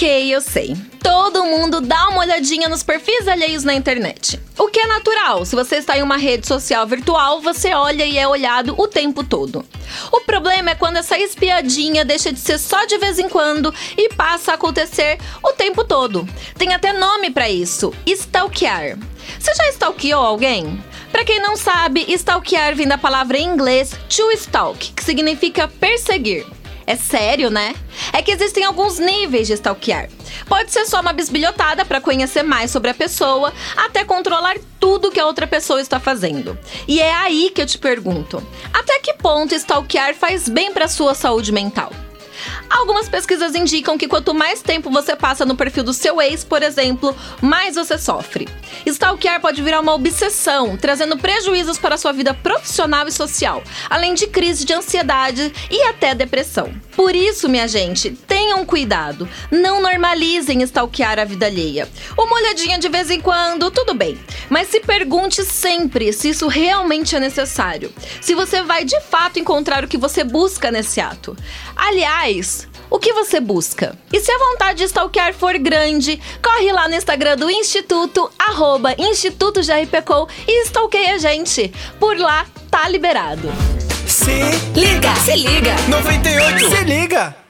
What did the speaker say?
Ok, eu sei. Todo mundo dá uma olhadinha nos perfis alheios na internet. O que é natural, se você está em uma rede social virtual, você olha e é olhado o tempo todo. O problema é quando essa espiadinha deixa de ser só de vez em quando e passa a acontecer o tempo todo. Tem até nome para isso: stalkear. Você já stalkeou alguém? Para quem não sabe, stalkear vem da palavra em inglês to stalk, que significa perseguir. É sério, né? É que existem alguns níveis de stalkear. Pode ser só uma bisbilhotada para conhecer mais sobre a pessoa, até controlar tudo que a outra pessoa está fazendo. E é aí que eu te pergunto: até que ponto stalkear faz bem para sua saúde mental? Algumas pesquisas indicam que quanto mais tempo você passa no perfil do seu ex, por exemplo, mais você sofre. Stalkear pode virar uma obsessão, trazendo prejuízos para sua vida profissional e social, além de crise de ansiedade e até depressão. Por isso, minha gente, tenham cuidado. Não normalizem stalkear a vida alheia. Uma olhadinha de vez em quando, tudo bem. Mas se pergunte sempre se isso realmente é necessário. Se você vai de fato encontrar o que você busca nesse ato. Aliás, o que você busca? E se a vontade de stalkear for grande, corre lá no Instagram do Instituto, arroba Instituto JRPCO e stalkeia a gente. Por lá, tá liberado. Se Liga, se liga. 98, se liga!